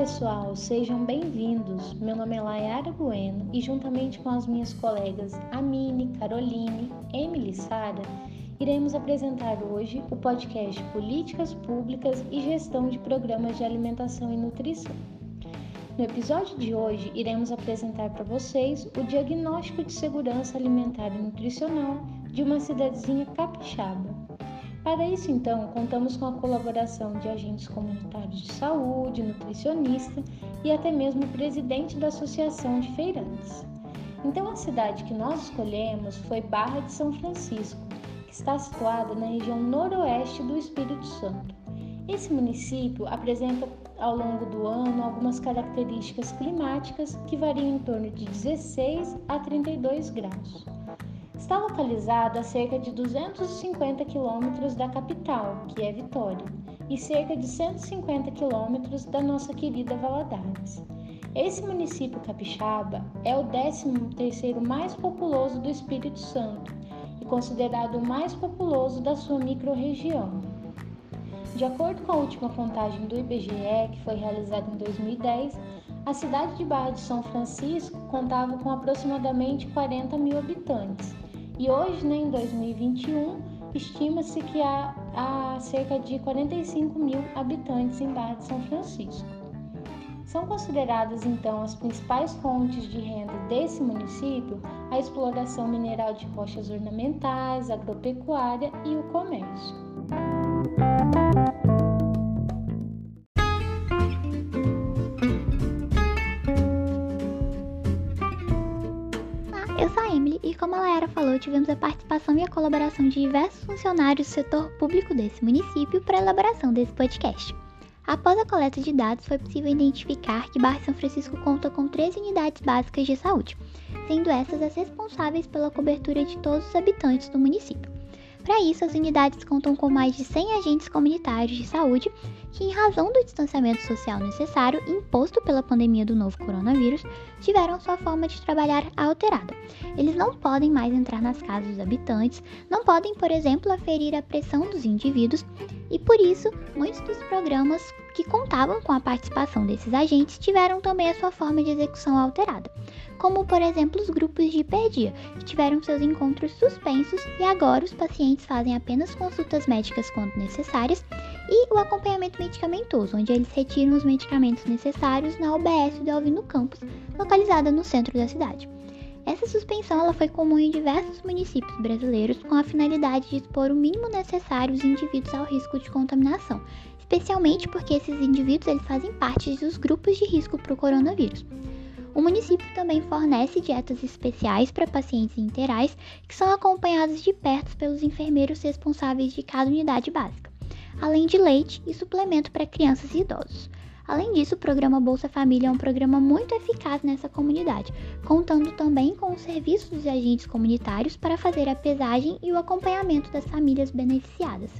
pessoal, sejam bem-vindos. Meu nome é Layara Bueno e, juntamente com as minhas colegas Amine, Caroline, Emily e Sara, iremos apresentar hoje o podcast Políticas Públicas e Gestão de Programas de Alimentação e Nutrição. No episódio de hoje, iremos apresentar para vocês o diagnóstico de segurança alimentar e nutricional de uma cidadezinha capixaba. Para isso, então, contamos com a colaboração de agentes comunitários de saúde, nutricionista e até mesmo presidente da Associação de Feirantes. Então, a cidade que nós escolhemos foi Barra de São Francisco, que está situada na região noroeste do Espírito Santo. Esse município apresenta ao longo do ano algumas características climáticas que variam em torno de 16 a 32 graus. Está localizado a cerca de 250 quilômetros da capital, que é Vitória, e cerca de 150 quilômetros da nossa querida Valadares. Esse município capixaba é o 13º mais populoso do Espírito Santo e considerado o mais populoso da sua microrregião. De acordo com a última contagem do IBGE, que foi realizada em 2010, a cidade de Barra de São Francisco contava com aproximadamente 40 mil habitantes e hoje, né, em 2021, estima-se que há, há cerca de 45 mil habitantes em Barra de São Francisco. São consideradas então as principais fontes de renda desse município a exploração mineral de rochas ornamentais, agropecuária e o comércio. Tivemos a participação e a colaboração de diversos funcionários do setor público desse município para a elaboração desse podcast. Após a coleta de dados, foi possível identificar que Barra São Francisco conta com três unidades básicas de saúde, sendo essas as responsáveis pela cobertura de todos os habitantes do município. Para isso, as unidades contam com mais de 100 agentes comunitários de saúde que, em razão do distanciamento social necessário imposto pela pandemia do novo coronavírus, tiveram sua forma de trabalhar alterada. Eles não podem mais entrar nas casas dos habitantes, não podem, por exemplo, aferir a pressão dos indivíduos e, por isso, muitos dos programas que contavam com a participação desses agentes tiveram também a sua forma de execução alterada como por exemplo os grupos de hiperdia, que tiveram seus encontros suspensos e agora os pacientes fazem apenas consultas médicas quando necessárias e o acompanhamento medicamentoso, onde eles retiram os medicamentos necessários na UBS do Alvino Campos, localizada no centro da cidade. Essa suspensão ela foi comum em diversos municípios brasileiros com a finalidade de expor o mínimo necessário os indivíduos ao risco de contaminação, especialmente porque esses indivíduos eles fazem parte dos grupos de risco para o coronavírus. O município também fornece dietas especiais para pacientes interais que são acompanhados de perto pelos enfermeiros responsáveis de cada unidade básica, além de leite e suplemento para crianças e idosos. Além disso, o programa Bolsa Família é um programa muito eficaz nessa comunidade, contando também com os serviços dos agentes comunitários para fazer a pesagem e o acompanhamento das famílias beneficiadas.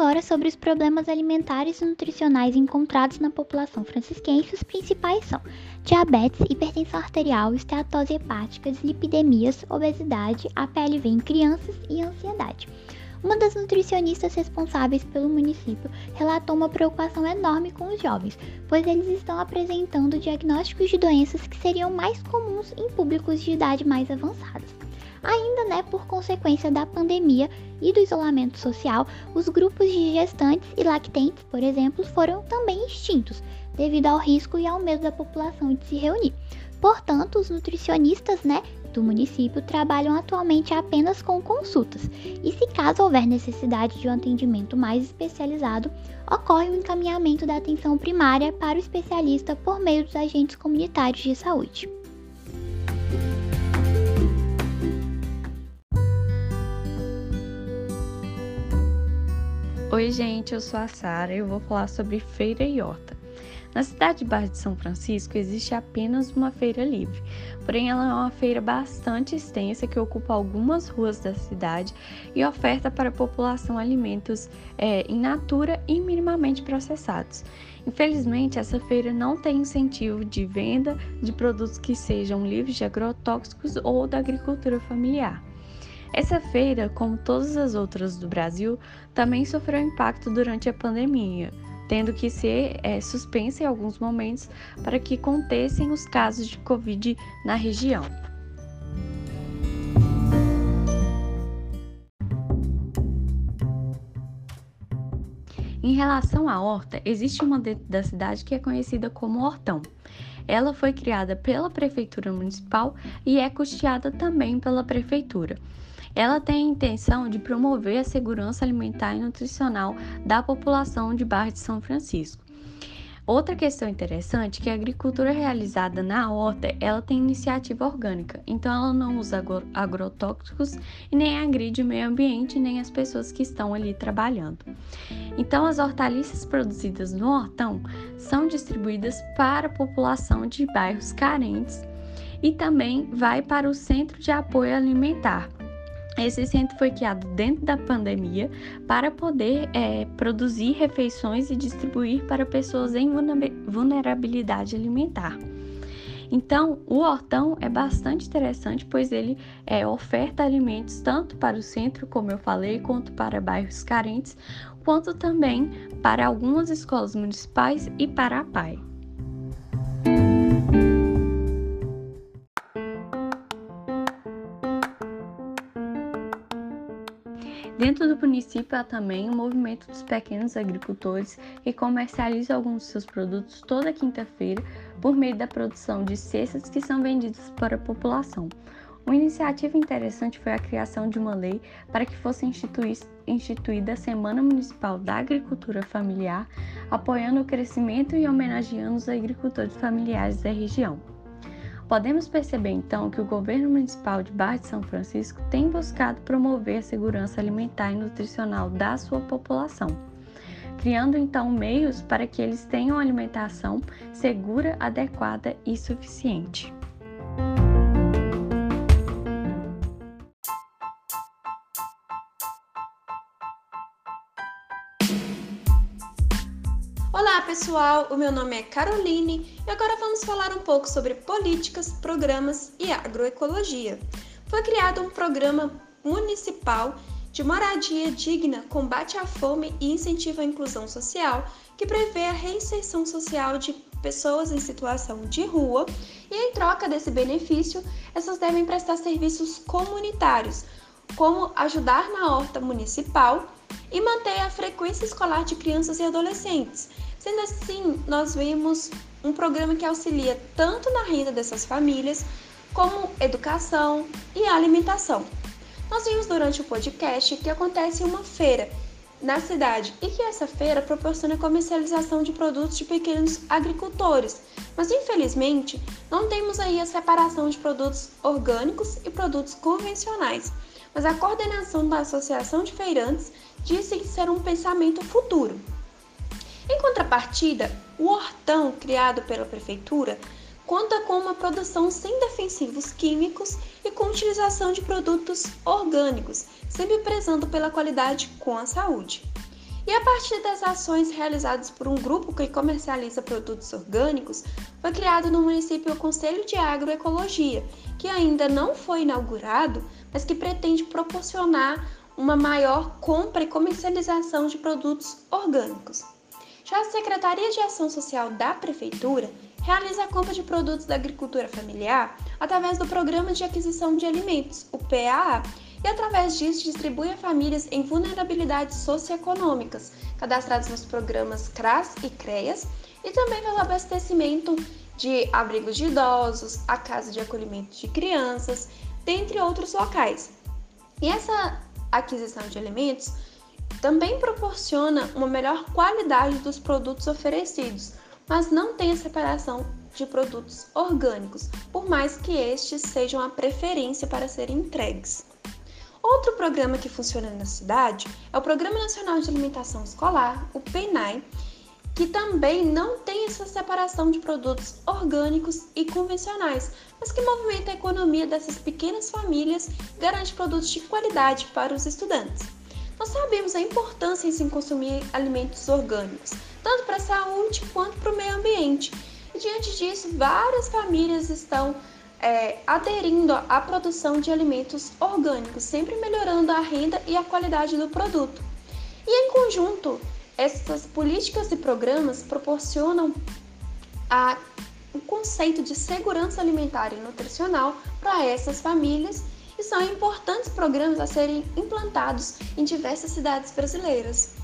Agora sobre os problemas alimentares e nutricionais encontrados na população francisquense. Os principais são diabetes, hipertensão arterial, esteatose hepática, dislipidemias, obesidade, APLV em crianças e ansiedade. Uma das nutricionistas responsáveis pelo município relatou uma preocupação enorme com os jovens, pois eles estão apresentando diagnósticos de doenças que seriam mais comuns em públicos de idade mais avançadas. Ainda, né, por consequência da pandemia e do isolamento social, os grupos de gestantes e lactentes, por exemplo, foram também extintos, devido ao risco e ao medo da população de se reunir. Portanto, os nutricionistas, né, do município trabalham atualmente apenas com consultas, e se caso houver necessidade de um atendimento mais especializado, ocorre o encaminhamento da atenção primária para o especialista por meio dos agentes comunitários de saúde. Oi, gente, eu sou a Sara e eu vou falar sobre feira e horta. Na cidade de Barra de São Francisco existe apenas uma feira livre, porém ela é uma feira bastante extensa que ocupa algumas ruas da cidade e oferta para a população alimentos é, in natura e minimamente processados. Infelizmente, essa feira não tem incentivo de venda de produtos que sejam livres de agrotóxicos ou da agricultura familiar. Essa feira, como todas as outras do Brasil, também sofreu impacto durante a pandemia, tendo que ser é, suspensa em alguns momentos para que contessem os casos de Covid na região. Em relação à horta, existe uma dentro da cidade que é conhecida como Hortão. Ela foi criada pela Prefeitura Municipal e é custeada também pela Prefeitura. Ela tem a intenção de promover a segurança alimentar e nutricional da população de Barra de São Francisco. Outra questão interessante é que a agricultura realizada na horta, ela tem iniciativa orgânica, então ela não usa agrotóxicos e nem agride o meio ambiente nem as pessoas que estão ali trabalhando. Então as hortaliças produzidas no hortão são distribuídas para a população de bairros carentes e também vai para o Centro de Apoio Alimentar, esse centro foi criado dentro da pandemia para poder é, produzir refeições e distribuir para pessoas em vulnerabilidade alimentar. Então, o hortão é bastante interessante, pois ele é, oferta alimentos tanto para o centro, como eu falei, quanto para bairros carentes, quanto também para algumas escolas municipais e para a PAI. Dentro do município há também o movimento dos pequenos agricultores que comercializam alguns de seus produtos toda quinta-feira por meio da produção de cestas que são vendidas para a população. Uma iniciativa interessante foi a criação de uma lei para que fosse instituída a Semana Municipal da Agricultura Familiar, apoiando o crescimento e homenageando os agricultores familiares da região. Podemos perceber então que o governo municipal de Barra de São Francisco tem buscado promover a segurança alimentar e nutricional da sua população, criando então meios para que eles tenham alimentação segura, adequada e suficiente. Olá pessoal, o meu nome é Caroline e agora vamos falar um pouco sobre políticas, programas e agroecologia. Foi criado um programa municipal de moradia digna, combate à fome e incentivo à inclusão social, que prevê a reinserção social de pessoas em situação de rua e, em troca desse benefício, essas devem prestar serviços comunitários, como ajudar na horta municipal e manter a frequência escolar de crianças e adolescentes. Sendo assim, nós vemos um programa que auxilia tanto na renda dessas famílias, como educação e alimentação. Nós vimos durante o podcast que acontece uma feira na cidade e que essa feira proporciona comercialização de produtos de pequenos agricultores. Mas infelizmente, não temos aí a separação de produtos orgânicos e produtos convencionais. Mas a coordenação da Associação de Feirantes disse ser um pensamento futuro. Em contrapartida, o hortão criado pela prefeitura conta com uma produção sem defensivos químicos e com utilização de produtos orgânicos, sempre prezando pela qualidade com a saúde. E a partir das ações realizadas por um grupo que comercializa produtos orgânicos, foi criado no município o Conselho de Agroecologia, que ainda não foi inaugurado, mas que pretende proporcionar uma maior compra e comercialização de produtos orgânicos. Já a Secretaria de Ação Social da Prefeitura realiza a compra de produtos da agricultura familiar através do Programa de Aquisição de Alimentos, o PAA, e através disso distribui a famílias em vulnerabilidades socioeconômicas, cadastradas nos programas CRAS e CREAS, e também pelo abastecimento de abrigos de idosos, a casa de acolhimento de crianças, dentre outros locais. E essa aquisição de alimentos também proporciona uma melhor qualidade dos produtos oferecidos, mas não tem a separação de produtos orgânicos, por mais que estes sejam a preferência para serem entregues. Outro programa que funciona na cidade é o Programa Nacional de Alimentação Escolar, o PENAI, que também não tem essa separação de produtos orgânicos e convencionais, mas que movimenta a economia dessas pequenas famílias e garante produtos de qualidade para os estudantes. Nós sabemos a importância em se consumir alimentos orgânicos, tanto para a saúde quanto para o meio ambiente. E diante disso, várias famílias estão é, aderindo à produção de alimentos orgânicos, sempre melhorando a renda e a qualidade do produto. E em conjunto, essas políticas e programas proporcionam a, o conceito de segurança alimentar e nutricional para essas famílias são importantes programas a serem implantados em diversas cidades brasileiras.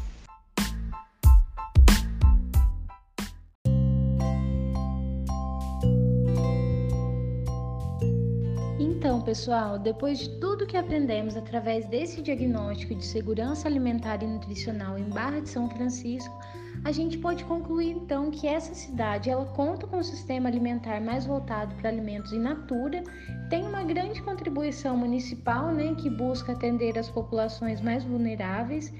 Então, pessoal, depois de tudo que aprendemos através desse diagnóstico de segurança alimentar e nutricional em Barra de São Francisco, a gente pode concluir então que essa cidade ela conta com um sistema alimentar mais voltado para alimentos in natura, tem uma grande contribuição municipal, né, que busca atender as populações mais vulneráveis.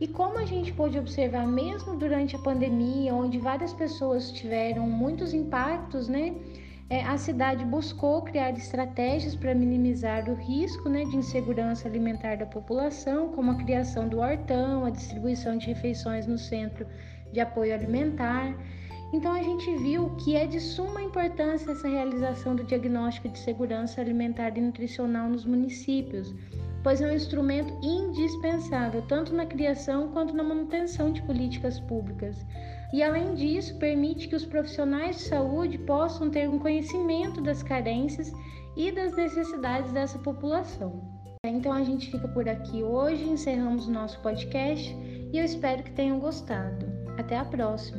E como a gente pôde observar mesmo durante a pandemia, onde várias pessoas tiveram muitos impactos, né? é, a cidade buscou criar estratégias para minimizar o risco né, de insegurança alimentar da população, como a criação do hortão, a distribuição de refeições no centro de apoio alimentar. Então a gente viu que é de suma importância essa realização do diagnóstico de segurança alimentar e nutricional nos municípios, pois é um instrumento indispensável tanto na criação quanto na manutenção de políticas públicas e, além disso, permite que os profissionais de saúde possam ter um conhecimento das carências e das necessidades dessa população. Então a gente fica por aqui hoje, encerramos o nosso podcast e eu espero que tenham gostado. Até a próxima!